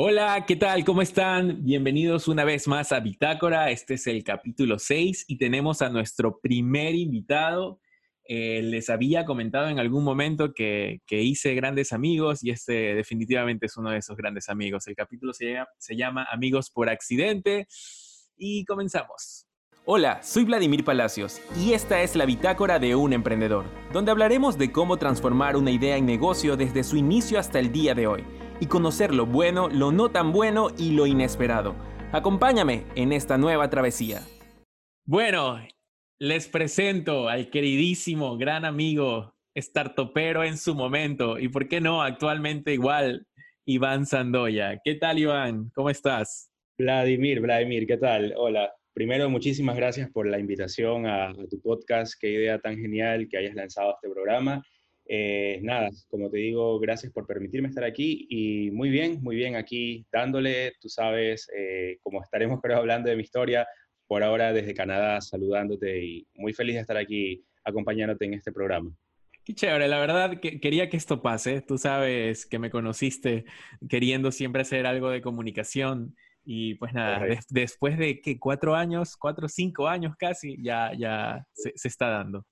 Hola, ¿qué tal? ¿Cómo están? Bienvenidos una vez más a Bitácora. Este es el capítulo 6 y tenemos a nuestro primer invitado. Eh, les había comentado en algún momento que, hice grandes amigos y este definitivamente es uno de esos grandes amigos. El capítulo se llama Amigos por Accidente y comenzamos. Hola, soy Vladimir Palacios y esta es la bitácora de un emprendedor, donde hablaremos de cómo transformar una idea en negocio desde su inicio hasta el día de hoy y conocer lo bueno, lo no tan bueno y lo inesperado. Acompáñame en esta nueva travesía. Bueno, les presento al queridísimo, gran amigo, startupero en su momento y, ¿por qué no, actualmente igual, Iván Sandoya. ¿Qué tal, Iván? ¿Cómo estás? Vladimir, Vladimir, ¿qué tal? Hola. Primero, muchísimas gracias por la invitación a, tu podcast. Qué idea tan genial que hayas lanzado este programa. Eh, nada, como te digo, gracias por permitirme estar aquí y muy bien, muy bien aquí dándole, tú sabes, eh, como estaremos creo hablando de mi historia, por ahora desde Canadá saludándote y muy feliz de estar aquí acompañándote en este programa. Qué chévere, la verdad que quería que esto pase. Tú sabes que me conociste queriendo siempre hacer algo de comunicación y pues nada, después de que cuatro años, cuatro o cinco años casi, ya, ya se, está dando.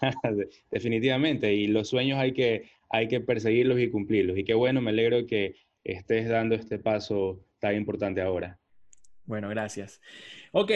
Definitivamente, y los sueños hay que, hay que perseguirlos y cumplirlos. Y qué bueno, me alegro que estés dando este paso tan importante ahora. Bueno, gracias. Ok,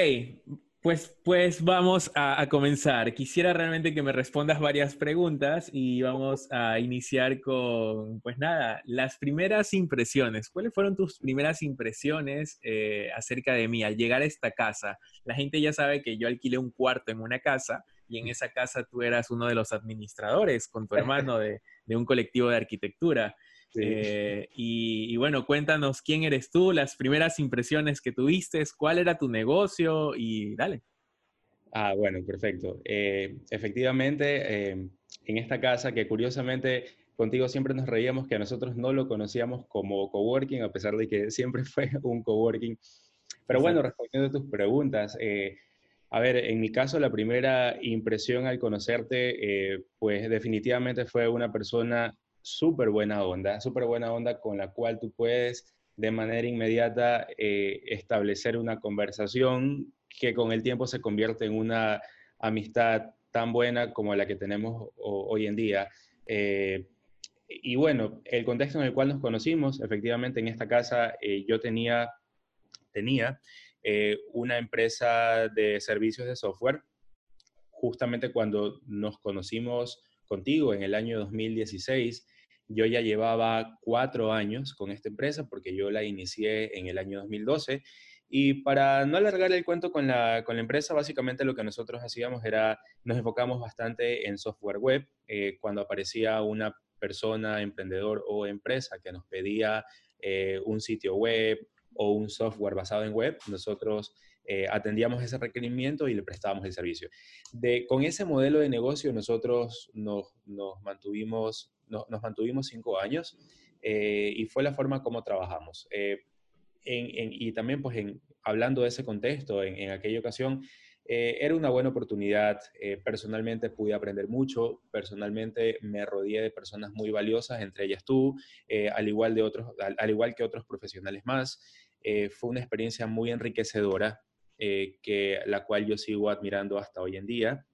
pues, pues vamos a, comenzar. Quisiera realmente que me respondas varias preguntas y vamos a iniciar con, pues nada, las primeras impresiones. ¿Cuáles fueron tus primeras impresiones eh, acerca de mí al llegar a esta casa? La gente ya sabe que yo alquilé un cuarto en una casa y en esa casa tú eras uno de los administradores con tu hermano de, de un colectivo de arquitectura. Eh, y, bueno, cuéntanos quién eres tú, las primeras impresiones que tuviste, cuál era tu negocio y dale. Ah, bueno, perfecto. Eh, efectivamente, eh, en esta casa que curiosamente contigo siempre nos reíamos que nosotros no lo conocíamos como coworking, a pesar de que siempre fue un coworking. Pero bueno, respondiendo a tus preguntas, a ver, en mi caso la primera impresión al conocerte, pues definitivamente fue una persona súper buena onda, súper buena onda con la cual tú puedes de manera inmediata eh, establecer una conversación que con el tiempo se convierte en una amistad tan buena como la que tenemos hoy en día. Eh, y bueno, el contexto en el cual nos conocimos, efectivamente en esta casa eh, yo tenía, tenía una empresa de servicios de software. Justamente cuando nos conocimos contigo en el año 2016, yo ya llevaba cuatro años con esta empresa porque yo la inicié en el año 2012 y para no alargar el cuento con la, con la empresa, básicamente lo que nosotros hacíamos era, nos enfocamos bastante en software web. Eh, cuando aparecía una persona, emprendedor o empresa que nos pedía eh, un sitio web o un software basado en web, nosotros eh, atendíamos ese requerimiento y le prestábamos el servicio. De, con ese modelo de negocio nosotros nos, nos mantuvimos nos mantuvimos cinco años eh, y fue la forma como trabajamos. Eh, y también, pues, en, hablando de ese contexto, en, aquella ocasión, eh, era una buena oportunidad. personalmente pude aprender mucho, personalmente me rodeé de personas muy valiosas, entre ellas tú, al, igual de otros, al, igual que otros profesionales más. Fue una experiencia muy enriquecedora, que, la cual yo sigo admirando hasta hoy en día.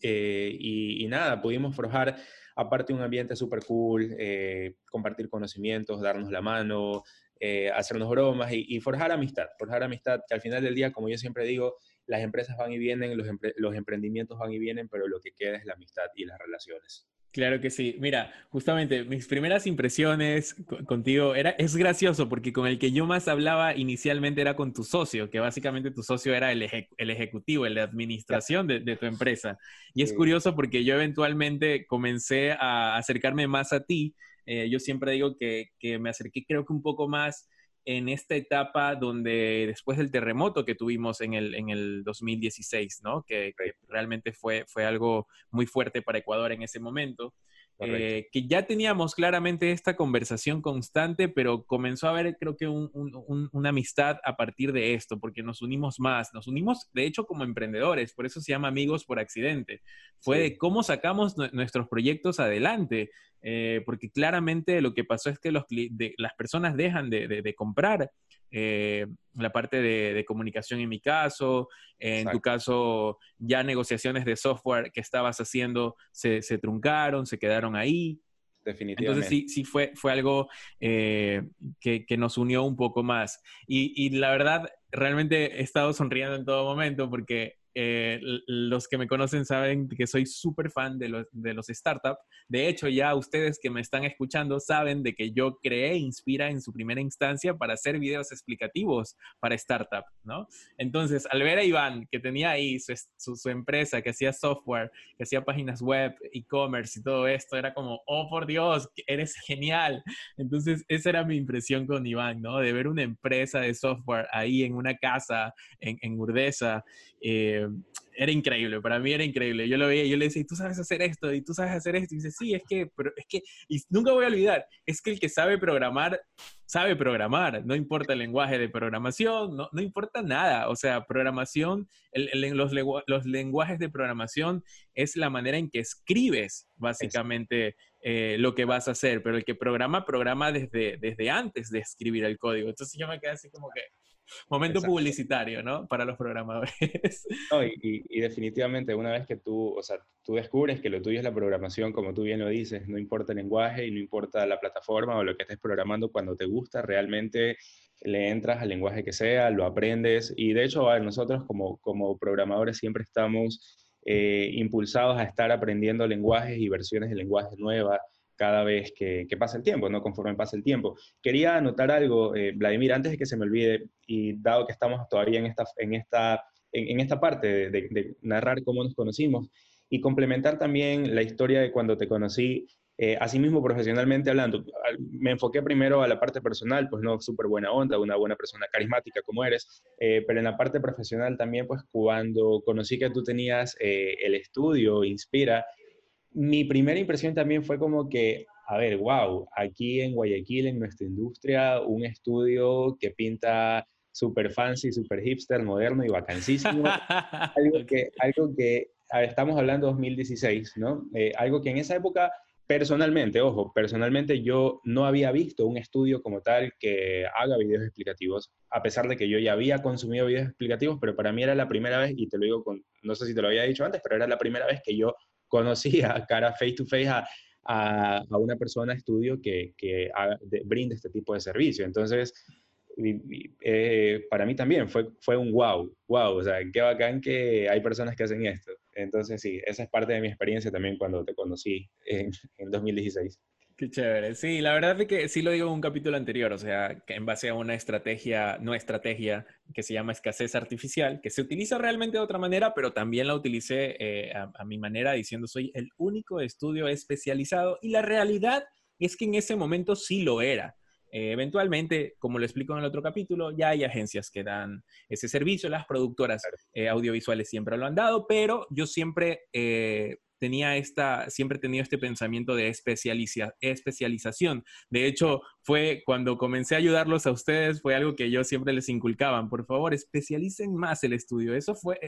y, y, nada, pudimos forjar aparte un ambiente súper cool, eh, compartir conocimientos, darnos la mano, eh, hacernos bromas y, forjar amistad, forjar amistad, que al final del día, como yo siempre digo, las empresas van y vienen, los emprendimientos van y vienen, pero lo que queda es la amistad y las relaciones. Claro que sí. Mira, justamente mis primeras impresiones contigo era, es gracioso porque con el que yo más hablaba inicialmente era con tu socio, que básicamente tu socio era el, el ejecutivo, el de administración de, tu empresa. Y es curioso porque yo eventualmente comencé a acercarme más a ti. Eh, yo siempre digo que, que me acerqué creo que un poco más en esta etapa donde después del terremoto que tuvimos en el, en el 2016, ¿no? Que, realmente fue, fue algo muy fuerte para Ecuador en ese momento. Eh, que ya teníamos claramente esta conversación constante, pero comenzó a haber, creo que, una amistad a partir de esto, porque nos unimos más, nos unimos, de hecho, como emprendedores, por eso se llama amigos por accidente. Fue de cómo sacamos nuestros proyectos adelante. eh, porque claramente lo que pasó es que los, las personas dejan de, comprar eh, la parte de, comunicación en mi caso, en tu caso ya negociaciones de software que estabas haciendo se, truncaron, se quedaron ahí. Definitivamente. Entonces sí, sí fue, fue algo que, que, nos unió un poco más. Y, y la verdad, realmente he estado sonriendo en todo momento porque eh, los que me conocen saben que soy súper fan de los, de los startups. De hecho, ya ustedes que me están escuchando saben de que yo creé Inspira en su primera instancia para hacer videos explicativos para startup, ¿no? Entonces, al ver a Iván, que tenía ahí su, su, empresa, que hacía software, que hacía páginas web, e-commerce y todo esto, era como, oh, por Dios, eres genial. Entonces, esa era mi impresión con Iván, ¿no? De ver una empresa de software ahí en una casa en, en Urdesa. Eh, era increíble, para mí era increíble. Yo lo veía yo le decía, tú sabes hacer esto? ¿Y tú sabes hacer esto? Y dice, sí, es que, pero es que, y nunca voy a olvidar, es que el que sabe programar, sabe programar, no importa el lenguaje de programación, no, no importa nada. O sea, programación, los, los, lenguajes de programación es la manera en que escribes básicamente eh, lo que vas a hacer, pero el que programa, programa desde, desde antes de escribir el código. Entonces yo me quedé así como que, Momento publicitario, ¿no? Para los programadores. No, y, definitivamente una vez que tú, o sea, tú descubres que lo tuyo es la programación, como tú bien lo dices, no importa el lenguaje y no importa la plataforma o lo que estés programando, cuando te gusta, realmente le entras al lenguaje que sea, lo aprendes. Y de hecho, nosotros como, como programadores siempre estamos eh, impulsados a estar aprendiendo lenguajes y versiones de lenguajes nuevas cada vez que, pasa el tiempo, ¿no? Conforme pasa el tiempo. Quería anotar algo, eh, Vladimir, antes de que se me olvide, y dado que estamos todavía en esta, en esta, en, esta parte de, narrar cómo nos conocimos, y complementar también la historia de cuando te conocí, eh, asimismo profesionalmente hablando. Me enfoqué primero a la parte personal, pues no, súper buena onda, una buena persona carismática como eres, eh, pero en la parte profesional también, pues cuando conocí que tú tenías el estudio Inspira, mi primera impresión también fue como que, a ver, wow, aquí en Guayaquil, en nuestra industria, un estudio que pinta súper fancy, súper hipster, moderno y vacancísimo. algo que, algo que estamos hablando 2016, ¿no? Eh, algo que en esa época, personalmente, ojo, personalmente yo no había visto un estudio como tal que haga videos explicativos, a pesar de que yo ya había consumido videos explicativos, pero para mí era la primera vez, y te lo digo con, no sé si te lo había dicho antes, pero era la primera vez que yo conocía cara face to face a, a, una persona de estudio que, que brinde este tipo de servicio. Entonces, eh, para mí también fue, fue un wow, wow, o sea, qué bacán que hay personas que hacen esto. Entonces, sí, esa es parte de mi experiencia también cuando te conocí en, en 2016. Qué chévere. Sí, la verdad es que sí lo digo en un capítulo anterior, o sea, que en base a una estrategia, no estrategia, que se llama escasez artificial, que se utiliza realmente de otra manera, pero también la utilicé eh, a, mi manera diciendo soy el único estudio especializado y la realidad es que en ese momento sí lo era. Eh, eventualmente, como lo explico en el otro capítulo, ya hay agencias que dan ese servicio, las productoras eh, audiovisuales siempre lo han dado, pero yo siempre tenía esta, siempre he tenido este pensamiento de especialización. De hecho, fue cuando comencé a ayudarlos a ustedes, fue algo que yo siempre les inculcaban. Por favor, especialicen más el estudio. Eso fue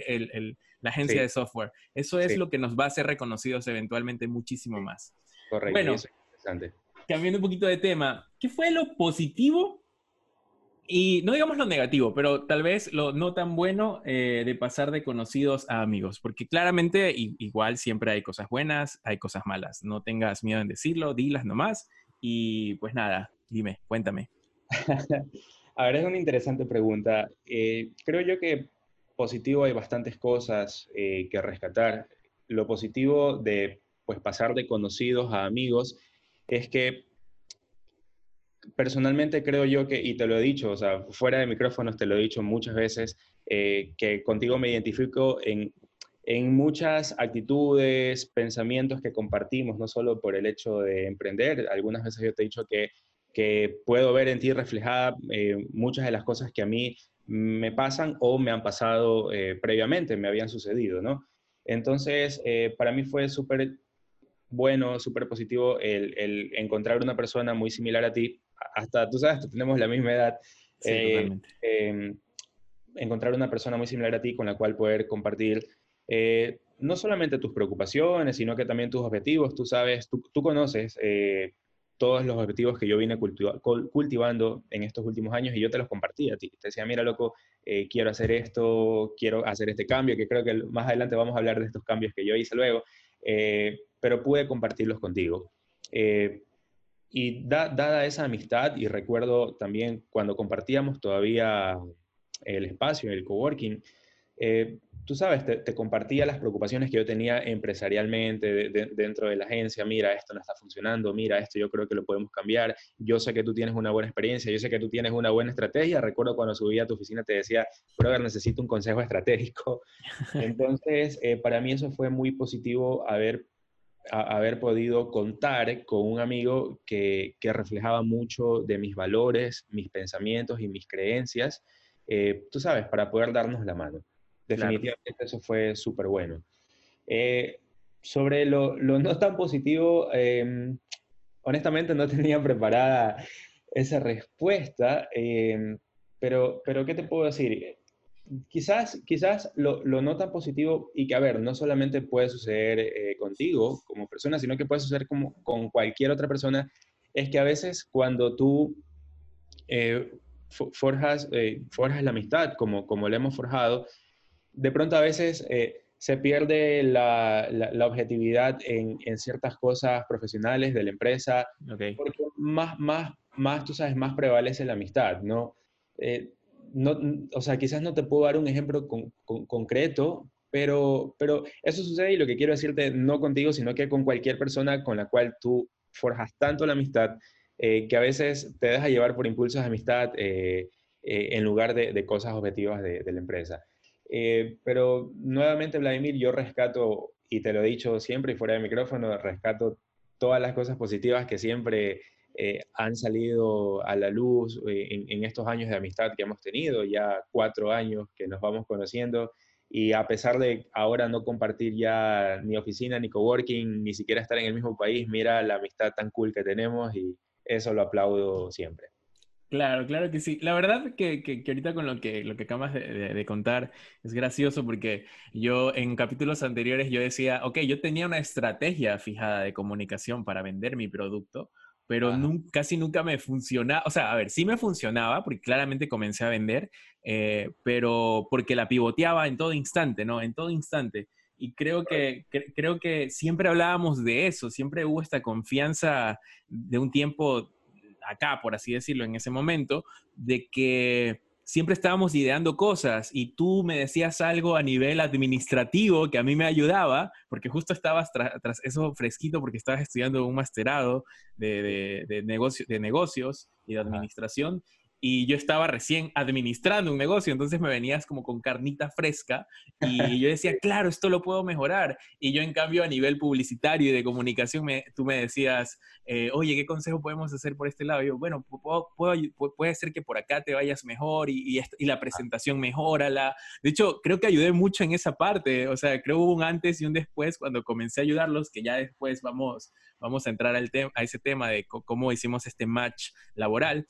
la agencia de software. Eso es lo que nos va a hacer reconocidos eventualmente muchísimo más. Correcto. Bueno, interesante. Cambiando un poquito de tema, ¿qué fue lo positivo y no digamos lo negativo, pero tal vez lo no tan bueno eh, de pasar de conocidos a amigos, porque claramente igual siempre hay cosas buenas, hay cosas malas. No tengas miedo en decirlo, dilas nomás. Y pues nada, dime, cuéntame. a ver, es una interesante pregunta. Eh, creo yo que positivo hay bastantes cosas eh, que rescatar. Lo positivo de pues pasar de conocidos a amigos es que personalmente creo yo que, y te lo he dicho, o sea, fuera de micrófonos te lo he dicho muchas veces, eh, que contigo me identifico en, en muchas actitudes, pensamientos que compartimos, no solo por el hecho de emprender. Algunas veces yo te he dicho que, que puedo ver en ti reflejada eh, muchas de las cosas que a mí me pasan o me han pasado eh, previamente, me habían sucedido, ¿no? Entonces, para mí fue súper bueno, súper positivo el, el, encontrar una persona muy similar a ti hasta, tú sabes, tenemos la misma edad. Eh, em, encontrar una persona muy similar a ti con la cual poder compartir. Eh, no solamente tus preocupaciones, sino que también tus objetivos. Tú sabes, tú, conoces eh, todos los objetivos que yo vine cultivando en estos últimos años y yo te los compartí a ti. Te decía, mira, loco, eh, quiero hacer esto, quiero hacer este cambio, que creo que más adelante vamos a hablar de estos cambios que yo hice luego, eh, pero pude compartirlos contigo. y dada esa amistad, y recuerdo también cuando compartíamos todavía el espacio, el coworking, eh, tú sabes, te, compartía las preocupaciones que yo tenía empresarialmente dentro de la agencia. Mira, esto no está funcionando, mira, esto yo creo que lo podemos cambiar. Yo sé que tú tienes una buena experiencia, yo sé que tú tienes una buena estrategia. Recuerdo cuando subí a tu oficina te decía, brother, necesito un consejo estratégico. Entonces, eh, para mí eso fue muy positivo haber, haber podido contar con un amigo que, que reflejaba mucho de mis valores, mis pensamientos y mis creencias. Eh, tú sabes, para poder darnos la mano. Definitivamente eso fue súper bueno. Eh, sobre lo, no tan positivo, em, honestamente no tenía preparada esa respuesta, em, pero, pero ¿qué te puedo decir? Quizás, quizás lo, no tan positivo y que, a ver, no solamente puede suceder eh, contigo como persona, sino que puede suceder como, con cualquier otra persona, es que a veces cuando tú eh, forjas, forjas la amistad como, como la hemos forjado, de pronto a veces eh, se pierde la, objetividad en, ciertas cosas profesionales de la empresa, porque más, más, más, tú sabes, más prevalece la amistad, ¿no? Eh, no o sea, quizás no te puedo dar un ejemplo concreto, pero, pero eso sucede y lo que quiero decirte, no contigo, sino que con cualquier persona con la cual tú forjas tanto la amistad, eh, que a veces te deja llevar por impulsos de amistad en lugar de, cosas objetivas de la empresa. Eh, pero nuevamente, Vladimir, yo rescato, y te lo he dicho siempre y fuera de micrófono, rescato todas las cosas positivas que siempre eh, han salido a la luz eh, en, estos años de amistad que hemos tenido, ya cuatro años que nos vamos conociendo. Y a pesar de ahora no compartir ya ni oficina, ni coworking, ni siquiera estar en el mismo país, mira la amistad tan cool que tenemos y eso lo aplaudo siempre. Claro, claro que sí. La verdad que, que, ahorita con lo que, lo que acabas de, contar es gracioso porque yo en capítulos anteriores yo decía, ok, yo tenía una estrategia fijada de comunicación para vender mi producto, pero casi nunca me funcionaba. O sea, a ver, sí me funcionaba porque claramente comencé a vender, eh, pero porque la pivoteaba en todo instante, ¿no? En todo instante. Y creo que, creo que siempre hablábamos de eso, siempre hubo esta confianza de un tiempo acá, por así decirlo, en ese momento, de que siempre estábamos ideando cosas y tú me decías algo a nivel administrativo que a mí me ayudaba, porque justo estabas tras eso fresquito porque estabas estudiando un masterado de, de, de negocios y de administración y yo estaba recién administrando un negocio, entonces me venías como con carnita fresca y yo decía, claro, esto lo puedo mejorar. Y yo en cambio a nivel publicitario y de comunicación, me, tú me decías, eh, oye, ¿qué consejo podemos hacer por este lado? Y yo, bueno, puedo, puede ser que por acá te vayas mejor y, y, la presentación mejórala. De hecho, creo que ayudé mucho en esa parte, o sea, creo hubo un antes y un después cuando comencé a ayudarlos, que ya después vamos, vamos a entrar al a ese tema de cómo hicimos este match laboral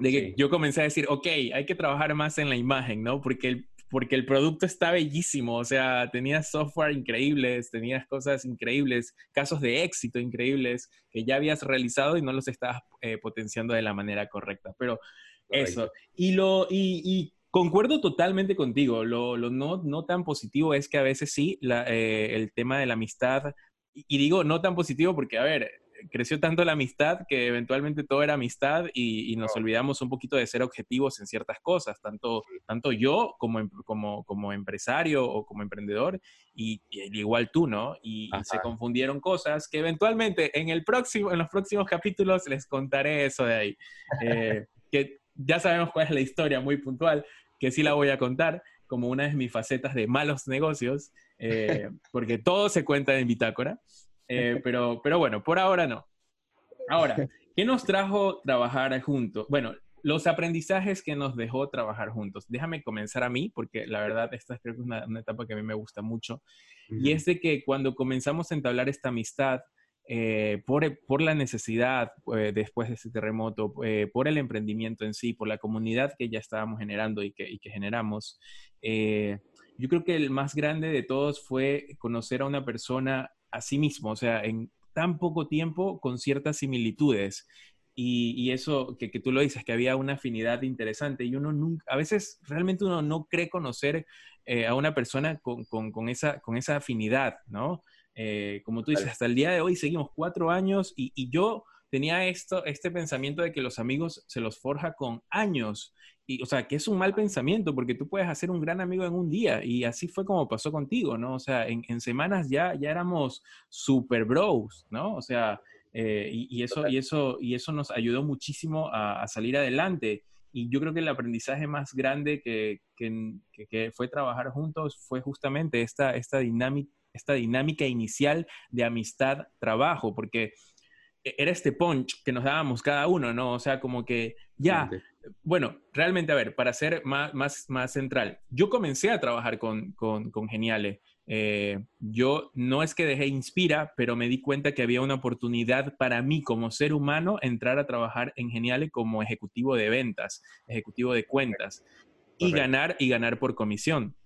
de que yo comencé a decir, ok, hay que trabajar más en la imagen, ¿no? Porque el, porque el producto está bellísimo, o sea, tenías software increíbles, tenías cosas increíbles, casos de éxito increíbles que ya habías realizado y no los estabas eh, potenciando de la manera correcta. Pero eso, y, lo, y, concuerdo totalmente contigo, lo, lo, no, no tan positivo es que a veces sí, la, eh, el tema de la amistad, y digo no tan positivo porque, a ver, creció tanto la amistad que eventualmente todo era amistad y, nos olvidamos un poquito de ser objetivos en ciertas cosas, tanto, tanto yo como, em, como, como empresario o como emprendedor y, igual tú, ¿no? Y, se confundieron cosas que eventualmente en, el próximo, en los próximos capítulos les contaré eso de ahí. Eh, que ya sabemos cuál es la historia muy puntual, que sí la voy a contar como una de mis facetas de malos negocios, eh, porque todo se cuenta en bitácora. Eh, pero, pero bueno, por ahora no. Ahora, ¿qué nos trajo trabajar juntos? Bueno, los aprendizajes que nos dejó trabajar juntos. Déjame comenzar a mí, porque la verdad esta creo que es una, etapa que a mí me gusta mucho. Y es de que cuando comenzamos a entablar esta amistad, eh, por, por, la necesidad eh, después de ese terremoto, por el emprendimiento en sí, por la comunidad que ya estábamos generando y que, y que generamos, yo creo que el más grande de todos fue conocer a una persona a sí mismo, o sea, en tan poco tiempo con ciertas similitudes. Y, eso que, tú lo dices, que había una afinidad interesante y uno nunca, a veces realmente uno no cree conocer eh, a una persona con, con, esa, con esa afinidad, ¿no? Eh, como tú dices, hasta el día de hoy seguimos cuatro años y, y yo tenía esto, este pensamiento de que los amigos se los forja con años. Y, o sea, que es un mal pensamiento porque tú puedes hacer un gran amigo en un día y así fue como pasó contigo, ¿no? O sea, en, semanas ya, ya éramos super bros, ¿no? O sea, eh, y, eso, y, eso, y eso nos ayudó muchísimo a, salir adelante. Y yo creo que el aprendizaje más grande que, que, que fue trabajar juntos fue justamente esta, esta, dinámica, esta dinámica inicial de amistad-trabajo, porque e-, era este punch que nos dábamos cada uno, ¿no? O sea, como que ya, bueno, realmente, a ver, para ser más, más, más central, yo comencé a trabajar con, con, con Geniale. Eh, yo no es que dejé Inspira, pero me di cuenta que había una oportunidad para mí como ser humano entrar a trabajar en Geniale como ejecutivo de ventas, ejecutivo de cuentas y ganar y ganar por comisión.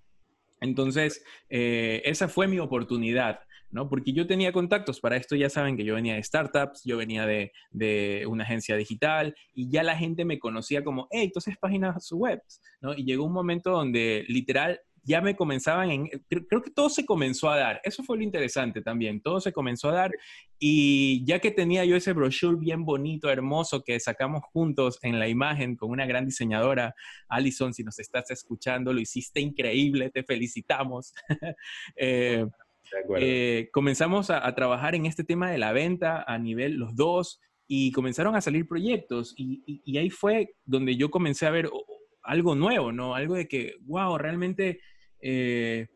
Entonces, eh, esa fue mi oportunidad. ¿No? Porque yo tenía contactos, para esto ya saben que yo venía de startups, yo venía de, de una agencia digital y ya la gente me conocía como, hey, entonces páginas web, ¿no? Y llegó un momento donde literal ya me comenzaban en, creo, que todo se comenzó a dar, eso fue lo interesante también, todo se comenzó a dar y ya que tenía yo ese brochure bien bonito, hermoso que sacamos juntos en la imagen con una gran diseñadora, Alison, si nos estás escuchando, lo hiciste increíble, te felicitamos. eh, eh, comenzamos a, trabajar en este tema de la venta a nivel los dos y comenzaron a salir proyectos y, ahí fue donde yo comencé a ver algo nuevo, ¿no? Algo de que, wow, realmente eh,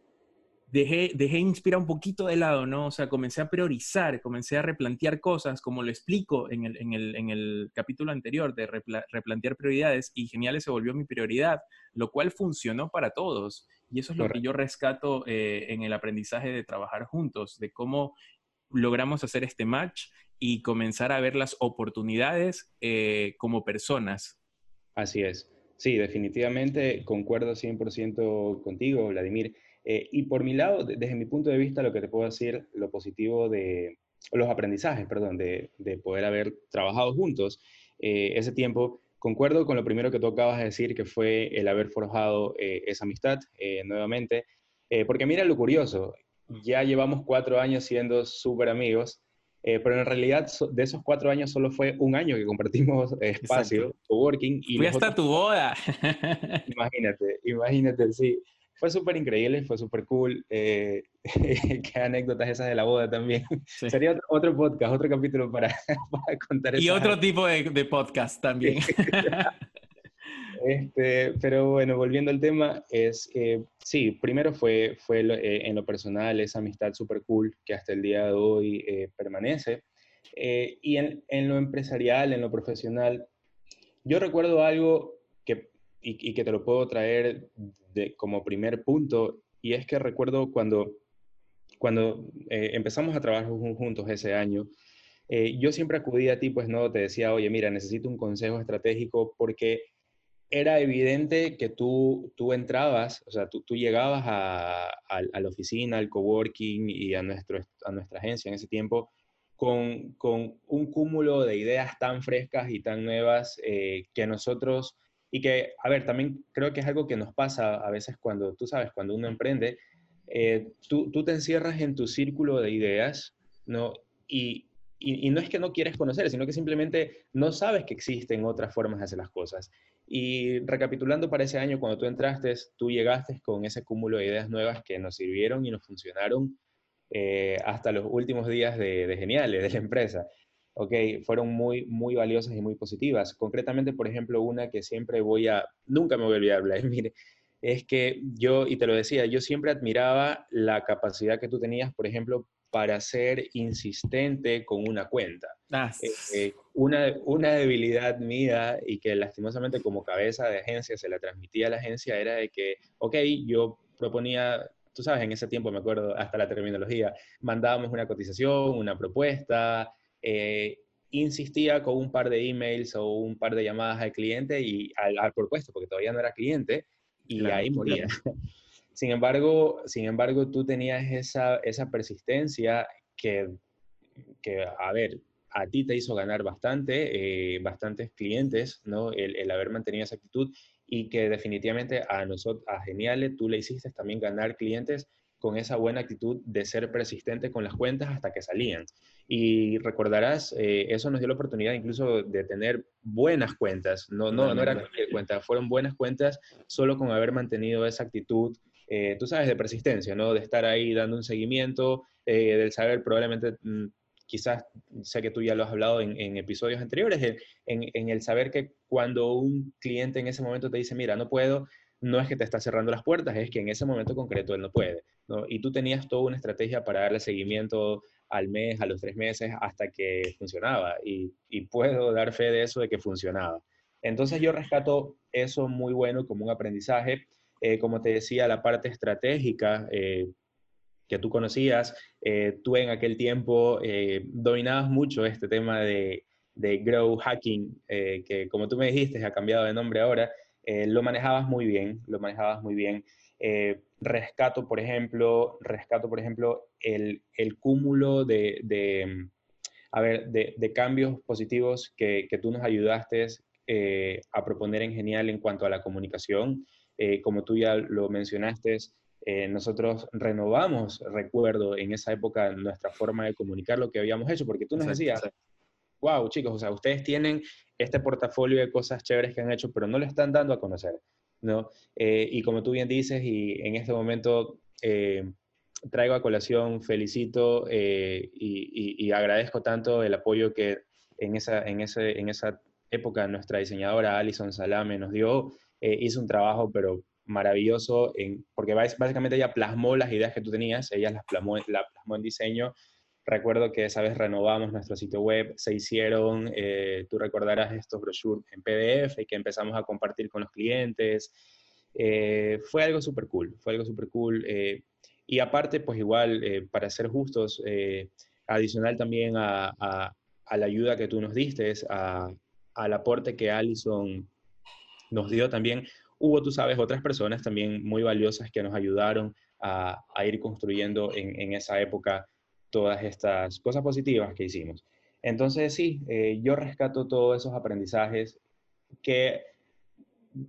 dejé, dejé inspirar un poquito de lado, ¿no? O sea, comencé a priorizar, comencé a replantear cosas, como lo explico en el, en el, en el capítulo anterior de replantear prioridades y Geniales se volvió mi prioridad, lo cual funcionó para todos. Y eso es lo que yo rescato eh, en el aprendizaje de trabajar juntos, de cómo logramos hacer este match y comenzar a ver las oportunidades eh, como personas. Así es. Sí, definitivamente concuerdo 100% contigo, Vladimir. Eh, y por mi lado, desde mi punto de vista, lo que te puedo decir, lo positivo de los aprendizajes, perdón, de, de poder haber trabajado juntos ese tiempo Concuerdo con lo primero que tú acabas de decir, que fue el haber forjado eh, esa amistad eh, nuevamente, eh, porque mira lo curioso, ya llevamos cuatro años siendo súper amigos, pero en realidad de esos cuatro años solo fue un año que compartimos espacio, coworking. Y Fui hasta tu boda. imagínate, imagínate, sí fue súper increíble, fue súper cool. Eh, qué anécdotas esas de la boda también. Sería otro, podcast, otro capítulo para, contar. Y otro tipo de, podcast también. Este, pero bueno, volviendo al tema, es, eh, sí, primero fue, fue eh, en lo personal esa amistad súper cool que hasta el día de hoy permanece. y en, en, lo empresarial, en lo profesional, yo recuerdo algo que, y, y que te lo puedo traer como primer punto, y es que recuerdo cuando, cuando eh, empezamos a trabajar juntos ese año, eh, yo siempre acudía a ti, pues no, te decía, oye, mira, necesito un consejo estratégico porque era evidente que tú, tú entrabas, o sea, tú, tú llegabas a, la oficina, al coworking y a, nuestro, a nuestra agencia en ese tiempo con, con un cúmulo de ideas tan frescas y tan nuevas eh, que nosotros y que, a ver, también creo que es algo que nos pasa a veces cuando, tú sabes, cuando uno emprende, eh, tú, te encierras en tu círculo de ideas, ¿no? Y, y, no es que no quieres conocer, sino que simplemente no sabes que existen otras formas de hacer las cosas. Y recapitulando para ese año, cuando tú entraste, tú llegaste con ese cúmulo de ideas nuevas que nos sirvieron y nos funcionaron eh, hasta los últimos días de Geniales, de la empresa ok, fueron muy, muy valiosas y muy positivas. Concretamente, por ejemplo, una que siempre voy a, nunca me voy a olvidar, mire, es que yo, y te lo decía, yo siempre admiraba la capacidad que tú tenías, por ejemplo, para ser insistente con una cuenta. Ah, eh, eh, una, una debilidad mía y que lastimosamente como cabeza de agencia se la transmitía a la agencia era de que, ok, yo proponía, tú sabes, en ese tiempo me acuerdo hasta la terminología, mandábamos una cotización, una propuesta, eh, insistía con un par de emails o un par de llamadas al cliente y al, propuesto, porque todavía no era cliente, y ahí moría. Sin embargo, sin embargo, tú tenías esa, esa persistencia que, que, a ver, a ti te hizo ganar bastante, eh, bastantes clientes, ¿no? El, el, haber mantenido esa actitud y que definitivamente a nosotros, a Geniale, tú le hiciste también ganar clientes con esa buena actitud de ser persistente con las cuentas hasta que salían. Y recordarás, eh, eso nos dio la oportunidad incluso de tener buenas cuentas, no, no, no eran cuentas, fueron buenas cuentas solo con haber mantenido esa actitud, eh, tú sabes, de persistencia, ¿no? De estar ahí dando un seguimiento, eh, del saber probablemente, mm, quizás, sé que tú ya lo has hablado en, episodios anteriores, en, en el saber que cuando un cliente en ese momento te dice, mira, no puedo, no es que te está cerrando las puertas, es que en ese momento concreto él no puede. Y tú tenías toda una estrategia para darle seguimiento al mes, a los tres meses, hasta que funcionaba. Y, puedo dar fe de eso, de que funcionaba. Entonces yo rescato eso muy bueno como un aprendizaje. Eh, como te decía, la parte estratégica eh, que tú conocías, eh, tú en aquel tiempo dominabas mucho este tema de, de grow hacking, que como tú me dijiste, ha cambiado de nombre ahora, eh, lo manejabas muy bien, lo manejabas muy bien. Eh, rescato, por ejemplo, rescato, por ejemplo, el, cúmulo de, de, a ver, de, cambios positivos que, tú nos ayudaste eh, a proponer en Genial en cuanto a la comunicación. como tú ya lo mencionaste, nosotros renovamos, recuerdo, en esa época nuestra forma de comunicar lo que habíamos hecho, porque tú nos decías, wow, chicos, o sea, ustedes tienen este portafolio de cosas chéveres que han hecho, pero no lo están dando a conocer, ¿no? Eh, y como tú bien dices, y en este momento eh, traigo a colación, felicito eh, y, agradezco tanto el apoyo que en esa, en ese, en esa época nuestra diseñadora Alison Salame nos dio. hizo un trabajo, pero maravilloso, en, porque básicamente ella plasmó las ideas que tú tenías, ella las plasmó, la plasmó en diseño Recuerdo que esa vez renovamos nuestro sitio web, se hicieron, eh, tú recordarás estos brochures en PDF y que empezamos a compartir con los clientes. Eh, fue algo súper cool, fue algo súper cool. Eh, y aparte, pues igual, para ser justos, adicional también a, la ayuda que tú nos diste, al aporte que Allison nos dio también, hubo, tú sabes, otras personas también muy valiosas que nos ayudaron a, ir construyendo en, en esa época todas estas cosas positivas que hicimos. Entonces, sí, eh, yo rescato todos esos aprendizajes que,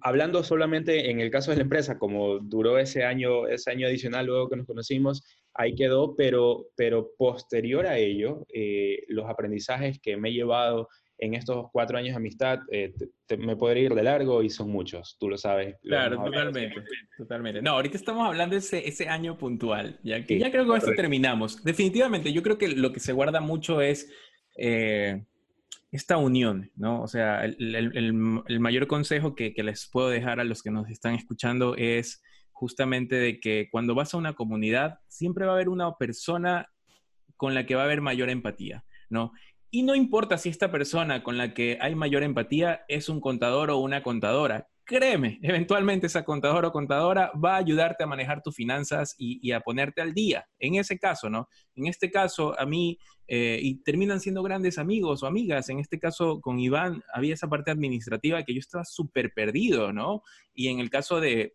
hablando solamente en el caso de la empresa, como duró ese año, ese año adicional luego que nos conocimos, ahí quedó, pero, pero posterior a ello, eh, los aprendizajes que me he llevado en estos cuatro años de amistad eh, me podría ir de largo y son muchos, tú lo sabes. Claro, totalmente, totalmente. No, ahorita estamos hablando de ese, ese año puntual, ya que ya creo que con esto terminamos. Definitivamente, yo creo que lo que se guarda mucho es eh, esta unión, ¿no? O sea, el, el, el mayor consejo que, que les puedo dejar a los que nos están escuchando es justamente de que cuando vas a una comunidad, siempre va a haber una persona con la que va a haber mayor empatía, ¿no? Y no importa si esta persona con la que hay mayor empatía es un contador o una contadora. Créeme, eventualmente esa contador o contadora va a ayudarte a manejar tus finanzas y, a ponerte al día. En ese caso, ¿no? En este caso, a mí, eh, y terminan siendo grandes amigos o amigas. En este caso, con Iván, había esa parte administrativa que yo estaba súper perdido, ¿no? Y en el caso de,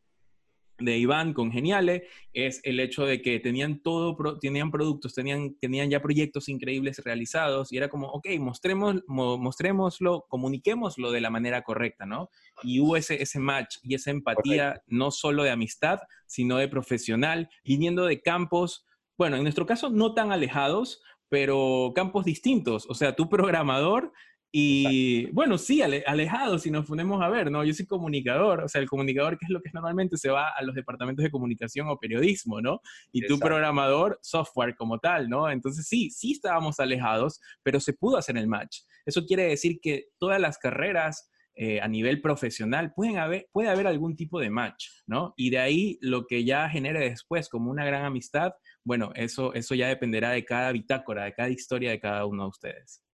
de Iván con Geniale es el hecho de que tenían todo, tenían productos, tenían, tenían ya proyectos increíbles realizados y era como, ok, mostremos, mostrémoslo, comuniquémoslo de la manera correcta, ¿no? Y hubo ese, ese match y esa empatía no solo de amistad, sino de profesional, viniendo de campos, bueno, en nuestro caso no tan alejados, pero campos distintos. O sea, tu programador y bueno, sí, alejado, si nos ponemos a ver, ¿no? Yo soy comunicador, o sea, el comunicador, que es lo que normalmente se va a los departamentos de comunicación o periodismo, ¿no? Y tu programador, software como tal, ¿no? Entonces sí, sí estábamos alejados, pero se pudo hacer el match. Eso quiere decir que todas las carreras eh, a nivel profesional pueden haber, puede haber algún tipo de match, ¿no? Y de ahí lo que ya genere después como una gran amistad, bueno, eso, eso ya dependerá de cada bitácora, de cada historia de cada uno de ustedes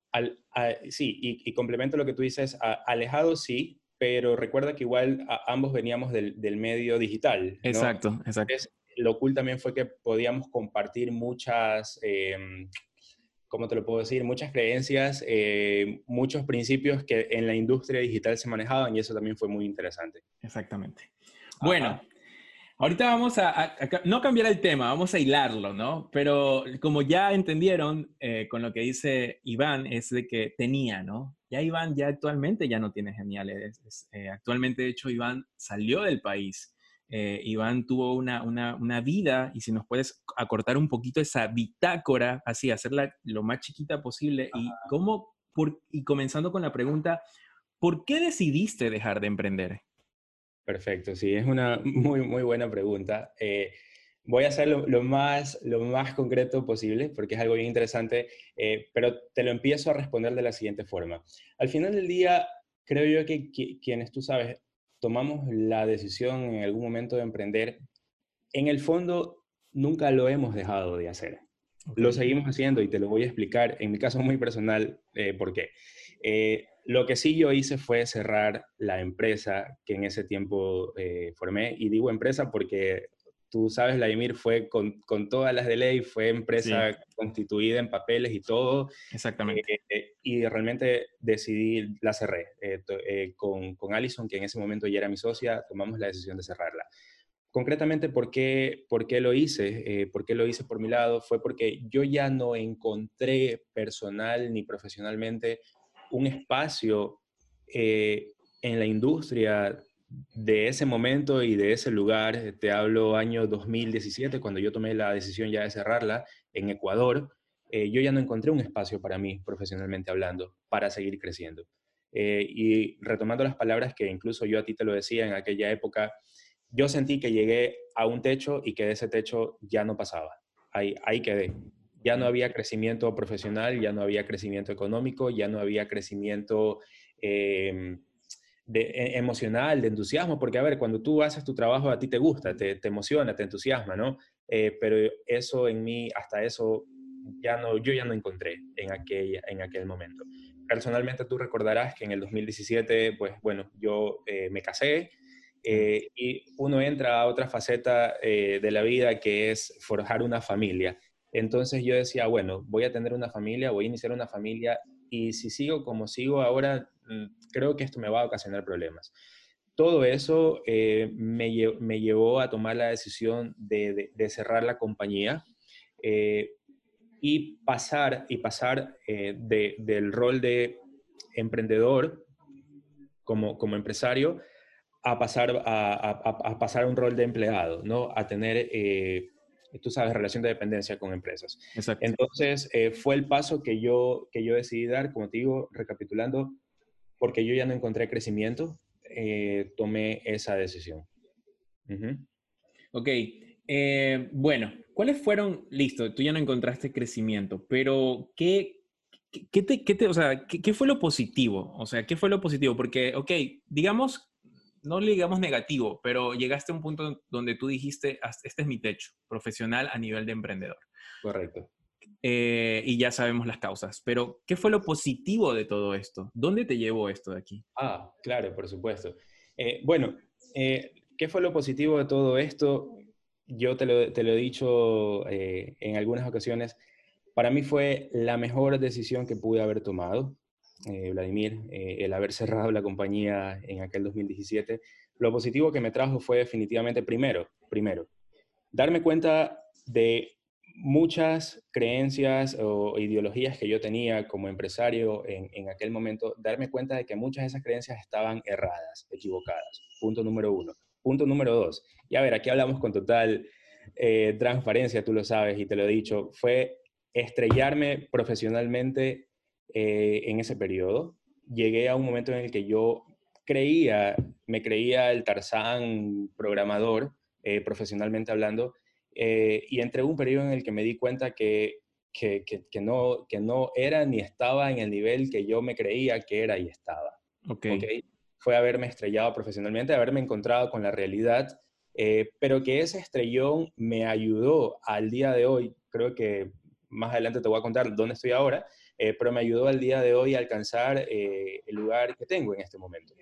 sí, y, complemento lo que tú dices, alejado sí, pero recuerda que igual ambos veníamos del, medio digital. Exacto, exacto. lo cool también fue que podíamos compartir muchas, eh, ¿cómo te lo puedo decir? Muchas creencias, eh, muchos principios que en la industria digital se manejaban y eso también fue muy interesante. Exactamente. Bueno, Ahorita vamos a, no cambiar el tema, vamos a hilarlo, ¿no? Pero como ya entendieron eh, con lo que dice Iván, es de que tenía, ¿no? Ya Iván ya actualmente ya no tiene geniales. Eh, actualmente, de hecho, Iván salió del país. Eh, Iván tuvo una, una, una, vida y si nos puedes acortar un poquito esa bitácora, así, hacerla lo más chiquita posible. Y, cómo, por, y comenzando con la pregunta, ¿por qué decidiste dejar de emprender? Perfecto, sí, es una muy, muy buena pregunta. Eh, voy a hacerlo lo, más, lo más concreto posible porque es algo bien interesante, eh, pero te lo empiezo a responder de la siguiente forma. Al final del día, creo yo que, quienes tú sabes, tomamos la decisión en algún momento de emprender, en el fondo nunca lo hemos dejado de hacer. Lo seguimos haciendo y te lo voy a explicar en mi caso muy personal eh, por qué. Lo que sí yo hice fue cerrar la empresa que en ese tiempo eh, formé, y digo empresa porque tú sabes, la Emir fue con, con, todas las de ley, fue empresa constituida en papeles y todo. Exactamente. Eh, y realmente decidí, la cerré. Eh, con, con Allison, que en ese momento ya era mi socia, tomamos la decisión de cerrarla. Concretamente, ¿por qué, por qué lo hice? ¿Por qué lo hice por mi lado? Fue porque yo ya no encontré personal ni profesionalmente un espacio eh, en la industria de ese momento y de ese lugar, te hablo año 2017, cuando yo tomé la decisión ya de cerrarla en Ecuador, eh, yo ya no encontré un espacio para mí, profesionalmente hablando, para seguir creciendo. Eh, y retomando las palabras que incluso yo a ti te lo decía en aquella época, yo sentí que llegué a un techo y que de ese techo ya no pasaba. Ahí, ahí quedé ya no había crecimiento profesional, ya no había crecimiento económico, ya no había crecimiento em, de, e, emocional, de entusiasmo, porque a ver, cuando tú haces tu trabajo a ti te gusta, te, te emociona, te entusiasma, ¿no? Eh, pero eso en mí, hasta eso, ya no, yo ya no encontré en aquel, en aquel momento. Personalmente tú recordarás que en el 2017, pues bueno, yo eh, me casé, eh, y uno entra a otra faceta de la vida que es forjar una familia. Entonces yo decía, bueno, voy a tener una familia, voy a iniciar una familia y si sigo como sigo ahora, mm, creo que esto me va a ocasionar problemas. Todo eso eh, me, llevó a tomar la decisión de, cerrar la compañía eh, y pasar, y pasar eh, del rol de emprendedor como, como empresario a pasar a, pasar a un rol de empleado, ¿no? A tener tú sabes, relación de dependencia con empresas. Exacto. Entonces, eh, fue el paso que yo, que yo decidí dar, como te digo, recapitulando, porque yo ya no encontré crecimiento, eh, tomé esa decisión. Ok, eh, bueno, ¿cuáles fueron, listo, tú ya no encontraste crecimiento, pero ¿qué, qué, te, qué te, o sea, qué, qué fue lo positivo? O sea, ¿qué fue lo positivo? Porque, ok, digamos no le digamos negativo, pero llegaste a un punto donde tú dijiste, este es mi techo profesional a nivel de emprendedor. Correcto. Eh, y ya sabemos las causas, pero ¿qué fue lo positivo de todo esto? ¿Dónde te llevó esto de aquí? Ah, claro, por supuesto. Eh, bueno, eh, ¿qué fue lo positivo de todo esto? Yo te lo, te lo he dicho en algunas ocasiones, para mí fue la mejor decisión que pude haber tomado. Eh, Vladimir, eh, el haber cerrado la compañía en aquel 2017, lo positivo que me trajo fue definitivamente primero, primero, darme cuenta de muchas creencias o ideologías que yo tenía como empresario en, aquel momento, darme cuenta de que muchas de esas creencias estaban erradas, equivocadas. Punto número uno. Punto número dos. Y a ver, aquí hablamos con total eh, transparencia, tú lo sabes y te lo he dicho, fue estrellarme profesionalmente eh, en ese periodo. Llegué a un momento en el que yo creía, me creía el Tarzán programador, eh, profesionalmente hablando, eh, y entré un periodo en el que me di cuenta que, que, que, no, que no era ni estaba en el nivel que yo me creía que era y estaba. Okay. ¿okay? Fue haberme estrellado profesionalmente, haberme encontrado con la realidad, pero que ese estrellón me ayudó al día de hoy, creo que más adelante te voy a contar dónde estoy ahora, eh, pero me ayudó al día de hoy a alcanzar eh, el lugar que tengo en este momento.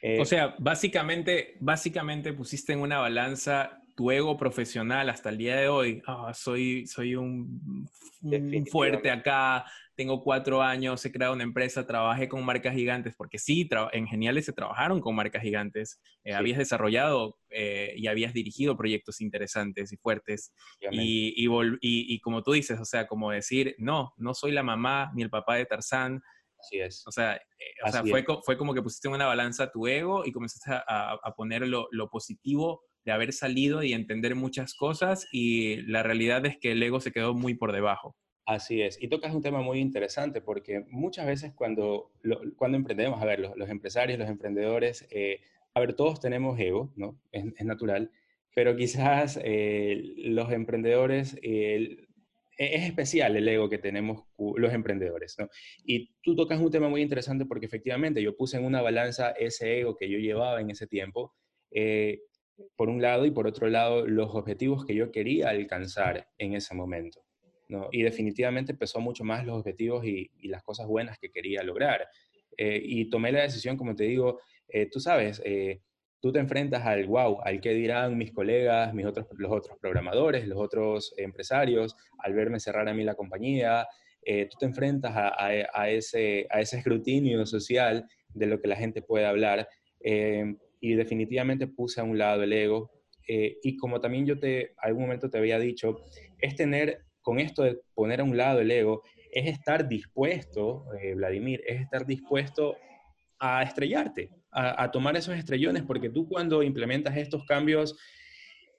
Eh, o sea, básicamente, básicamente pusiste en una balanza tu ego profesional hasta el día de hoy, ah, soy, soy un, fuerte acá, tengo cuatro años, he creado una empresa, trabajé con marcas gigantes, porque sí, en Geniales se trabajaron con marcas gigantes, eh, habías desarrollado eh, y habías dirigido proyectos interesantes y fuertes, y, y, y, como tú dices, o sea, como decir, no, no soy la mamá ni el papá de Tarzán, Así es. O sea, eh, fue, fue, como que pusiste en una balanza tu ego y comenzaste a, a poner lo, lo, positivo de haber salido y entender muchas cosas y la realidad es que el ego se quedó muy por debajo. Así es. Y tocas un tema muy interesante porque muchas veces cuando, cuando emprendemos, a ver, los, empresarios, los emprendedores, eh, a ver, todos tenemos ego, ¿no? Es, natural, pero quizás eh, los emprendedores, es especial el ego que tenemos los emprendedores, ¿no? Y tú tocas un tema muy interesante porque efectivamente yo puse en una balanza ese ego que yo llevaba en ese tiempo. Eh, por un lado, y por otro lado, los objetivos que yo quería alcanzar en ese momento. ¿No? Y definitivamente pesó mucho más los objetivos y, las cosas buenas que quería lograr. Eh, y tomé la decisión, como te digo, eh, tú sabes, eh, tú te enfrentas al wow, al que dirán mis colegas, mis otros, los otros programadores, los otros empresarios, al verme cerrar a mí la compañía, tú te enfrentas a, ese, a ese escrutinio social de lo que la gente puede hablar y definitivamente puse a un lado el ego. Y como también yo te, algún momento te había dicho, es tener, con esto de poner a un lado el ego, es estar dispuesto, eh, Vladimir, es estar dispuesto a estrellarte, a, tomar esos estrellones, porque tú cuando implementas estos cambios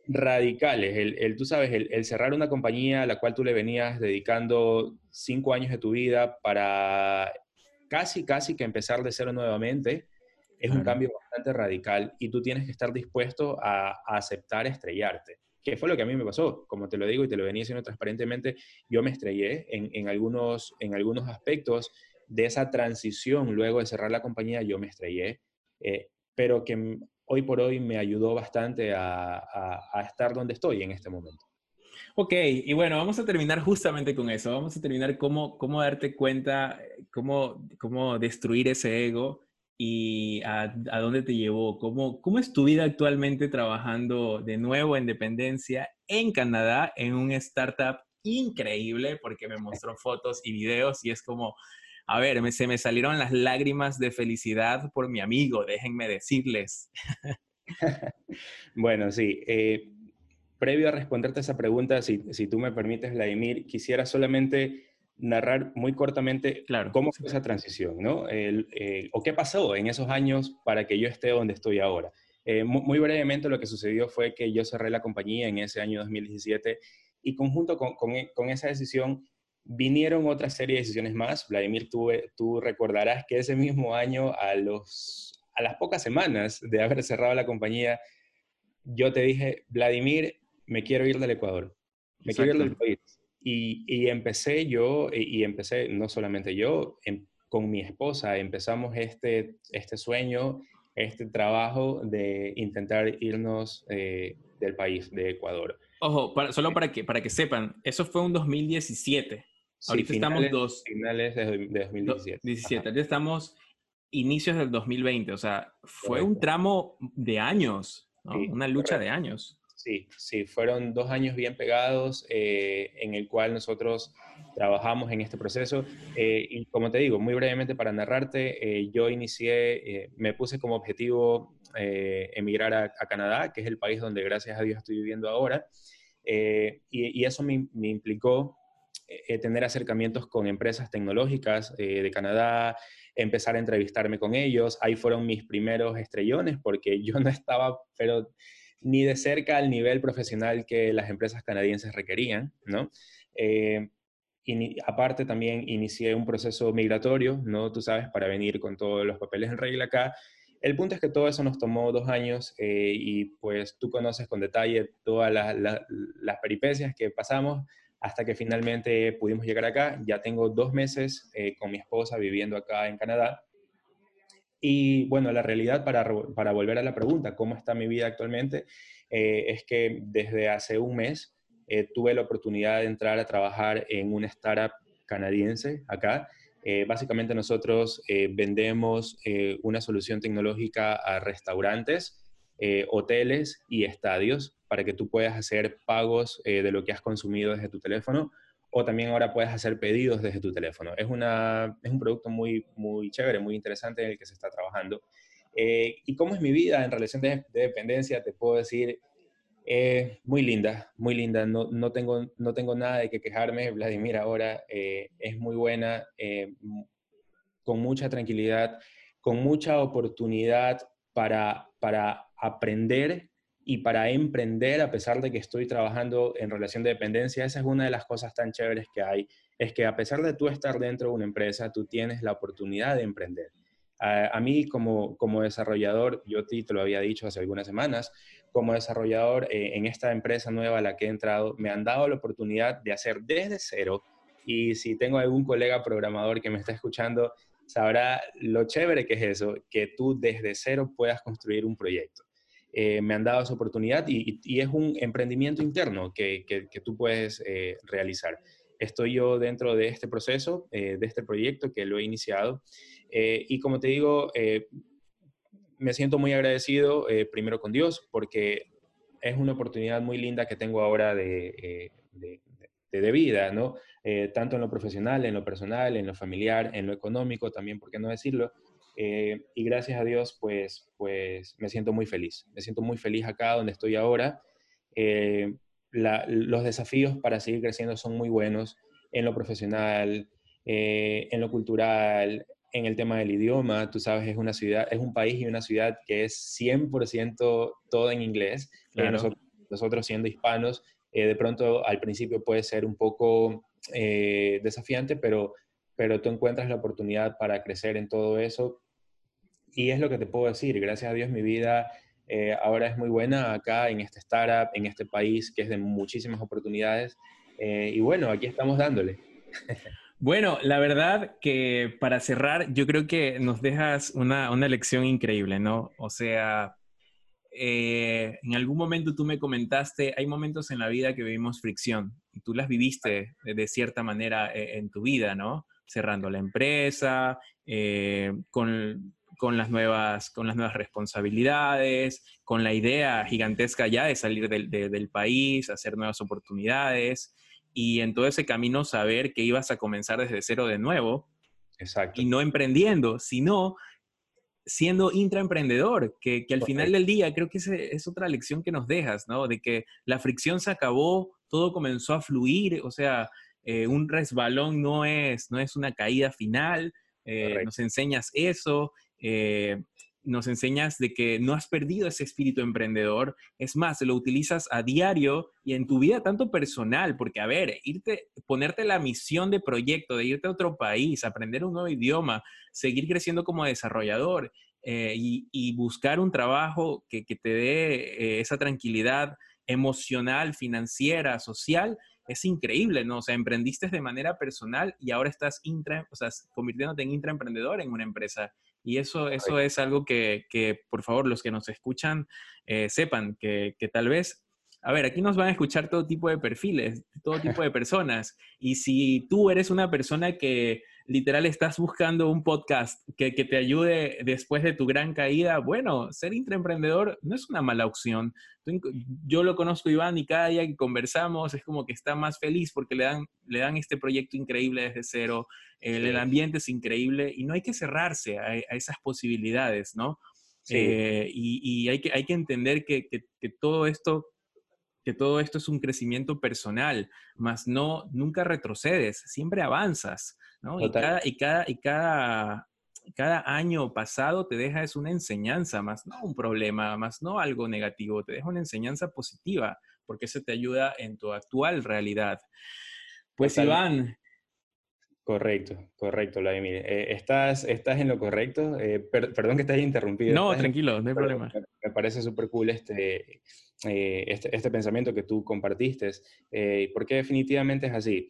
radicales, el, tú sabes, el, el, cerrar una compañía a la cual tú le venías dedicando cinco años de tu vida para casi, casi que empezar de cero nuevamente, es un cambio bastante radical y tú tienes que estar dispuesto a, aceptar estrellarte. ¿Qué fue lo que a mí me pasó? Como te lo digo y te lo venía diciendo transparentemente, yo me estrellé en, algunos, en algunos aspectos de esa transición luego de cerrar la compañía, yo me estrellé, eh, pero que hoy por hoy me ayudó bastante a, estar donde estoy en este momento. Ok, y bueno, vamos a terminar justamente con eso. Vamos a terminar cómo, cómo darte cuenta, cómo, cómo destruir ese ego y a, dónde te llevó. ¿Cómo, ¿Cómo es tu vida actualmente trabajando de nuevo en dependencia en Canadá en un startup increíble? Porque me mostró fotos y videos y es como, a ver, se me salieron las lágrimas de felicidad por mi amigo, déjenme decirles. bueno, sí. Eh, previo a responderte esa pregunta, si, si tú me permites, Vladimir, quisiera solamente narrar muy cortamente cómo fue esa transición, ¿no? Eh, o qué pasó en esos años para que yo esté donde estoy ahora. Eh, muy, brevemente lo que sucedió fue que yo cerré la compañía en ese año 2017 y conjunto con, e, con, esa decisión vinieron otra serie de decisiones más. Vladimir, tú, tú recordarás que ese mismo año, a, los, a las pocas semanas de haber cerrado la compañía, yo te dije, Vladimir, me quiero ir del Ecuador, me quiero ir del país y, empecé yo, y, empecé no solamente yo, em, con mi esposa, empezamos este, este sueño, este trabajo de intentar irnos eh, del país, de Ecuador. Ojo, solo para que, para que sepan, eso fue un 2017. Ahorita estamos dos. Finales de, 2017. 17. Ahorita estamos inicios del 2020. O sea, fue un tramo de años, una lucha de años. Sí, sí, fueron dos años bien pegados eh, en el cual nosotros trabajamos en este proceso. Eh, y como te digo, muy brevemente para narrarte, eh, yo inicié, me puse como objetivo emigrar a, Canadá, que es el país donde gracias a Dios estoy viviendo ahora. Y, eso me, me implicó tener acercamientos con empresas tecnológicas de Canadá, empezar a entrevistarme con ellos. Ahí fueron mis primeros estrellones porque yo no estaba, pero ni de cerca al nivel profesional que las empresas canadienses requerían, ¿no? Eh, y aparte también inicié un proceso migratorio, ¿no? Tú sabes, para venir con todos los papeles en regla acá. El punto es que todo eso nos tomó dos años eh, y pues tú conoces con detalle todas las peripecias que pasamos hasta que finalmente pudimos llegar acá. Ya tengo dos meses eh, con mi esposa viviendo acá en Canadá y bueno, la realidad, para, para, volver a la pregunta, ¿cómo está mi vida actualmente? Eh, es que desde hace un mes eh, tuve la oportunidad de entrar a trabajar en una startup canadiense acá. Eh, básicamente nosotros vendemos una solución tecnológica a restaurantes hoteles y estadios para que tú puedas hacer pagos de lo que has consumido desde tu teléfono o también ahora puedes hacer pedidos desde tu teléfono. Es, una, es un producto muy, muy chévere, muy interesante en el que se está trabajando. Eh, ¿Y cómo es mi vida en relación de, dependencia? Te puedo decir, muy linda, muy linda. No, no, tengo, no tengo nada de que quejarme. Vladimir ahora es muy buena, con mucha tranquilidad, con mucha oportunidad para, para aprender y para emprender a pesar de que estoy trabajando en relación de dependencia. Esa es una de las cosas tan chéveres que hay, es que a pesar de tú estar dentro de una empresa, tú tienes la oportunidad de emprender. A, mí como, como desarrollador, yo te, lo había dicho hace algunas semanas, como desarrollador eh, en esta empresa nueva a la que he entrado, me han dado la oportunidad de hacer desde cero. Y si tengo algún colega programador que me está escuchando, sabrá lo chévere que es eso, que tú desde cero puedas construir un proyecto. Eh, me han dado esa oportunidad y, es un emprendimiento interno que, tú puedes eh, realizar. Estoy yo dentro de este proceso, eh, de este proyecto que lo he iniciado y como te digo, me siento muy agradecido primero con Dios porque es una oportunidad muy linda que tengo ahora de, de, de vida, ¿no? Tanto en lo profesional, en lo personal, en lo familiar, en lo económico también, ¿por qué no decirlo? Eh, y gracias a Dios, pues, pues me siento muy feliz. Me siento muy feliz acá donde estoy ahora. Eh, los desafíos para seguir creciendo son muy buenos en lo profesional, en lo cultural, en el tema del idioma. Tú sabes, es una ciudad, es un país y una ciudad que es 100% todo en inglés. nosotros, siendo hispanos, de pronto al principio puede ser un poco eh, desafiante, pero, pero tú encuentras la oportunidad para crecer en todo eso. Y es lo que te puedo decir, gracias a Dios mi vida eh, ahora es muy buena acá en este startup, en este país que es de muchísimas oportunidades. Eh, y bueno, aquí estamos dándole. Bueno, la verdad que para cerrar, yo creo que nos dejas una, una lección increíble, ¿no? O sea, eh, en algún momento tú me comentaste, hay momentos en la vida que vivimos fricción y tú las viviste de, cierta manera en tu vida, ¿no? Cerrando la empresa, eh, con, las nuevas, con las nuevas responsabilidades, con la idea gigantesca ya de salir del, del país, hacer nuevas oportunidades y en todo ese camino saber que ibas a comenzar desde cero de nuevo. Exacto. Y no emprendiendo, sino siendo intraemprendedor, que, que al final del día creo que esa es otra lección que nos dejas, ¿no? De que la fricción se acabó, todo comenzó a fluir, o sea, eh, un resbalón no es, no es una caída final, eh, nos enseñas eso, eh, nos enseñas de que no has perdido ese espíritu emprendedor, es más, lo utilizas a diario y en tu vida tanto personal, porque a ver, irte, ponerte la misión de proyecto, de irte a otro país, aprender un nuevo idioma, seguir creciendo como desarrollador eh, y, buscar un trabajo que, te dé eh, esa tranquilidad emocional, financiera, social, es increíble, ¿no? O sea, emprendiste de manera personal y ahora estás intra, o sea, convirtiéndote en intraemprendedor en una empresa. Y eso, eso es algo que, que, por favor, los que nos escuchan eh, sepan que, que tal vez a ver, aquí nos van a escuchar todo tipo de perfiles, todo tipo de personas. Y si tú eres una persona que literal estás buscando un podcast que, te ayude después de tu gran caída, bueno, ser intraemprendedor no es una mala opción. Yo lo conozco Iván y cada día que conversamos es como que está más feliz porque le dan, le dan este proyecto increíble desde cero, el, ambiente es increíble y no hay que cerrarse a, esas posibilidades, ¿no? Eh, y, hay, que, hay que entender que, que todo esto que todo esto es un crecimiento personal, más no, nunca retrocedes, siempre avanzas, ¿no? Y cada, y cada, y cada, cada año pasado te deja es una enseñanza, más no un problema, más no algo negativo, te deja una enseñanza positiva, porque eso te ayuda en tu actual realidad. Pues Iván, Correcto, correcto, Vladimir. Eh, estás, estás en lo correcto. Eh, perdón que te haya interrumpido. No, tranquilo, no hay problema. Me, parece súper cool este, eh, este, este, pensamiento que tú compartiste, porque definitivamente es así.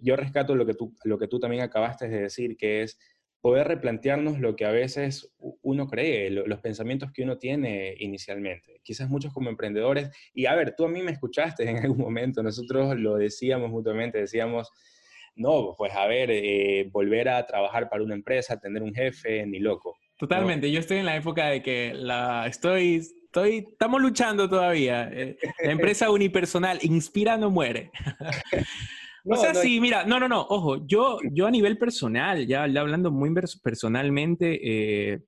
yo rescato lo que, tú, lo que tú también acabaste de decir, que es poder replantearnos lo que a veces uno cree, los pensamientos que uno tiene inicialmente. Quizás muchos como emprendedores, y a ver, tú a mí me escuchaste en algún momento, nosotros lo decíamos mutuamente, decíamos no, pues a ver, eh, volver a trabajar para una empresa, tener un jefe, ni loco. Totalmente, yo estoy en la época de que la, estoy estoy, estamos luchando todavía. Eh, la empresa unipersonal, inspira, no muere. o sea, sí, mira, no, no, no, ojo, yo, yo a nivel personal, ya hablando muy personalmente, eh,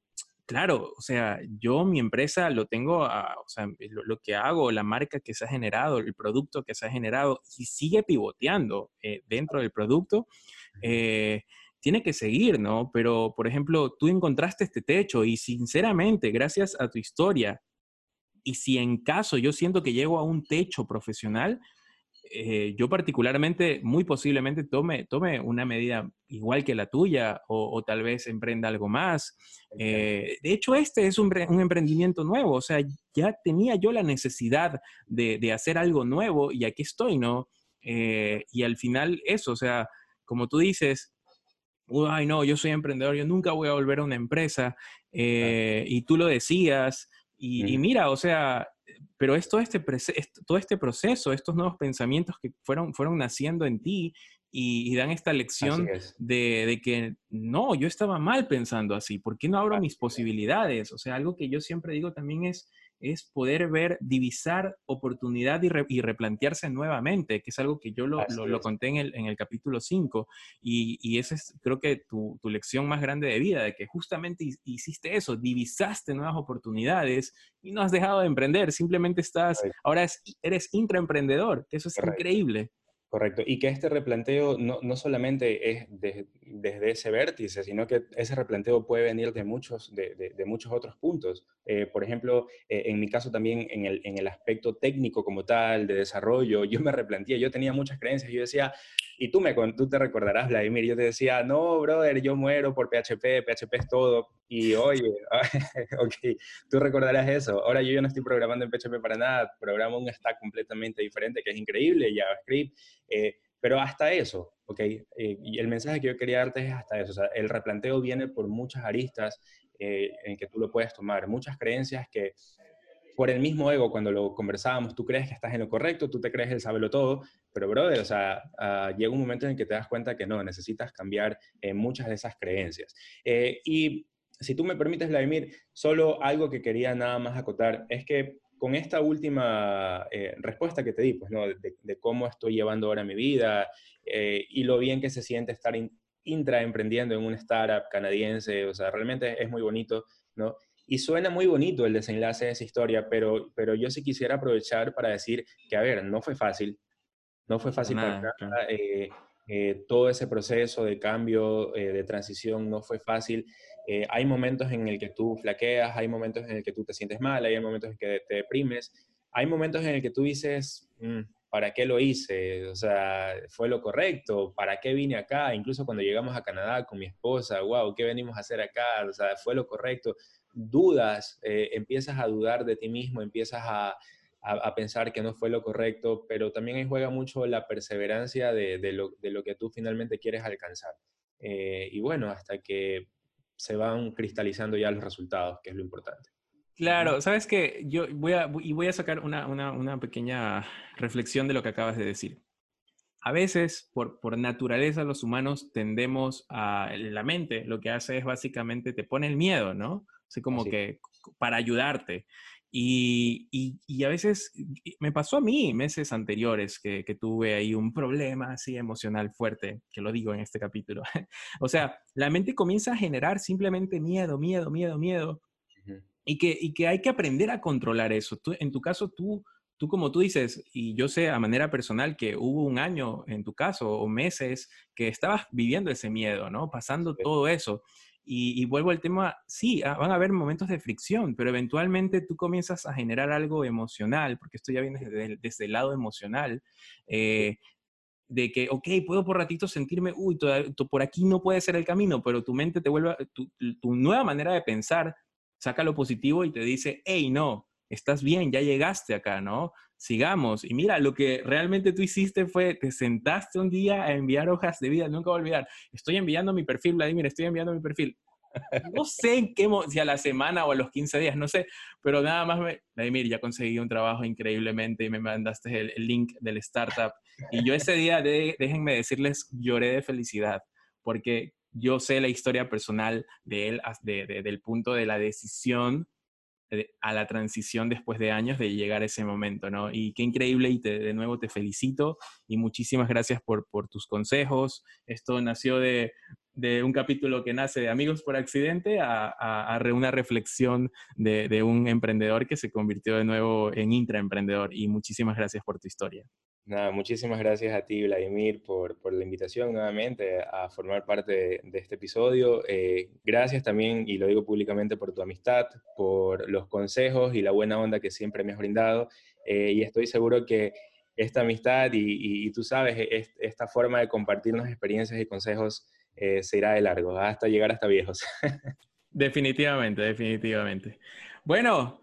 claro, o sea, yo mi empresa lo tengo, o sea, lo, que hago, la marca que se ha generado, el producto que se ha generado y sigue pivoteando eh, dentro del producto, eh, tiene que seguir, ¿no? Pero, por ejemplo, tú encontraste este techo y sinceramente, gracias a tu historia, y si en caso yo siento que llego a un techo profesional, eh, yo particularmente, muy posiblemente tome, tome una medida igual que la tuya o, tal vez emprenda algo más. Eh, de hecho, este es un, emprendimiento nuevo, o sea, ya tenía yo la necesidad de, hacer algo nuevo y aquí estoy, ¿no? Eh, y al final eso, o sea, como tú dices, ay no, yo soy emprendedor, yo nunca voy a volver a una empresa, y tú lo decías, y, y mira, o sea, pero es todo este, todo este proceso, estos nuevos pensamientos que fueron, fueron naciendo en ti y, dan esta lección de, de, que no, yo estaba mal pensando así, ¿por qué no abro mis posibilidades? O sea, algo que yo siempre digo también es, es poder ver, divisar oportunidad y, replantearse nuevamente, que es algo que yo lo, lo, conté en el, en el capítulo 5, y, y esa es creo que tu, tu, lección más grande de vida, de que justamente hiciste eso, divisaste nuevas oportunidades y no has dejado de emprender, simplemente estás, ahora eres intraemprendedor, que eso es increíble. Correcto. Y que este replanteo no, no solamente es desde ese vértice, sino que ese replanteo puede venir de muchos, de, de, muchos otros puntos. Eh, por ejemplo, eh, en mi caso también en el, en el, aspecto técnico como tal, de desarrollo, yo me replanteé, yo tenía muchas creencias, yo decía, y tú, me, tú te recordarás, Vladimir, yo te decía, no, brother, yo muero por PHP, PHP es todo. Y oye, ok, tú recordarás eso. Ahora yo ya no estoy programando en PHP para nada, programo un stack completamente diferente que es increíble, JavaScript. Eh, pero hasta eso, ¿ok? Eh, y el mensaje que yo quería darte es hasta eso. O sea, el replanteo viene por muchas aristas eh, en que tú lo puedes tomar, muchas creencias que por el mismo ego, cuando lo conversábamos, tú crees que estás en lo correcto, tú te crees el saberlo todo, pero brother, o sea, uh, llega un momento en que te das cuenta que no, necesitas cambiar muchas de esas creencias. y si tú me permites, Vladimir, solo algo que quería nada más acotar es que con esta última eh, respuesta que te di, pues, ¿no? De, cómo estoy llevando ahora mi vida eh, y lo bien que se siente estar intraemprendiendo en una startup canadiense, o sea, realmente es muy bonito, ¿no? Y suena muy bonito el desenlace de esa historia, pero, pero yo sí quisiera aprovechar para decir que, a ver, no fue fácil, no fue fácil para nada. Eh, todo ese proceso de cambio, de transición, no fue fácil. Eh, hay momentos en el que tú flaqueas, hay momentos en el que tú te sientes mal, hay momentos en que te deprimes, hay momentos en el que tú dices, mm, ¿para qué lo hice? O sea, ¿fue lo correcto? ¿Para qué vine acá? Incluso cuando llegamos a Canadá con mi esposa, wow, ¿qué venimos a hacer acá? O sea, ¿fue lo correcto? Dudas, eh, empiezas a dudar de ti mismo, empiezas a, pensar que no fue lo correcto, pero también juega mucho la perseverancia de, lo, que tú finalmente quieres alcanzar. Eh, y bueno, hasta que se van cristalizando ya los resultados, que es lo importante. Claro, sabes que yo voy a, y voy a sacar una, una, una, pequeña reflexión de lo que acabas de decir. A veces, por, por naturaleza, los humanos tendemos a la mente, lo que hace es básicamente te pone el miedo, ¿no? Así como que para ayudarte. Y, y, a veces me pasó a mí meses anteriores que, que, tuve ahí un problema así emocional fuerte, que lo digo en este capítulo. o sea, la mente comienza a generar simplemente miedo, miedo, miedo, miedo. Y, que, y que hay que aprender a controlar eso. Tú, en tu caso, tú, tú como tú dices, y yo sé a manera personal que hubo un año en tu caso o meses que estabas viviendo ese miedo, ¿no? Pasando todo eso. Y, vuelvo al tema, sí, ah, van a haber momentos de fricción, pero eventualmente tú comienzas a generar algo emocional, porque esto ya viene desde, el lado emocional, eh, de que, ok, puedo por ratito sentirme, uy, por aquí no puede ser el camino, pero tu mente te vuelve, tu, tu nueva manera de pensar saca lo positivo y te dice, hey, no, estás bien, ya llegaste acá, ¿no? sigamos. Y mira, lo que realmente tú hiciste fue, te sentaste un día a enviar hojas de vida, nunca olvidar, estoy enviando mi perfil, Vladimir, estoy enviando mi perfil. No sé qué, si a la semana o a los 15 días, no sé, pero nada más, me, Vladimir, ya conseguí un trabajo increíblemente y me mandaste el, link del startup. Y yo ese día, déjenme decirles, lloré de felicidad, porque yo sé la historia personal de él, de, del punto de la decisión a la transición después de años de llegar a ese momento, ¿no? Y qué increíble y de nuevo te felicito y muchísimas gracias por tus consejos. Esto nació de, de, un capítulo que nace de Amigos por Accidente a, a, una reflexión de, de, un emprendedor que se convirtió de nuevo en intraemprendedor y muchísimas gracias por tu historia. Nada, muchísimas gracias a ti, Vladimir, por, por la invitación nuevamente a formar parte de, este episodio. Eh, gracias también, y lo digo públicamente, por tu amistad, por los consejos y la buena onda que siempre me has brindado. Eh, y estoy seguro que esta amistad y, y, tú sabes, esta forma de compartirnos experiencias y consejos eh, se irá de largo, hasta llegar hasta viejos. definitivamente, definitivamente. Bueno,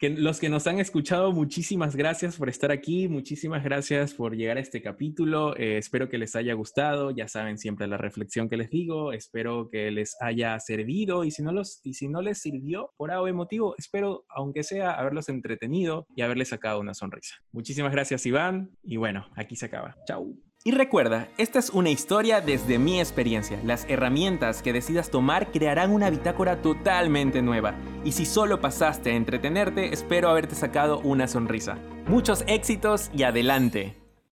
los que nos han escuchado, muchísimas gracias por estar aquí, muchísimas gracias por llegar a este capítulo. Eh, espero que les haya gustado, ya saben siempre la reflexión que les digo, espero que les haya servido y si no, los, y si no les sirvió por algo emotivo, espero, aunque sea, haberlos entretenido y haberles sacado una sonrisa. Muchísimas gracias Iván y bueno, aquí se acaba. Chau. Y recuerda, esta es una historia desde mi experiencia. Las herramientas que decidas tomar crearán una bitácora totalmente nueva. Y si solo pasaste a entretenerte, espero haberte sacado una sonrisa. Muchos éxitos y adelante.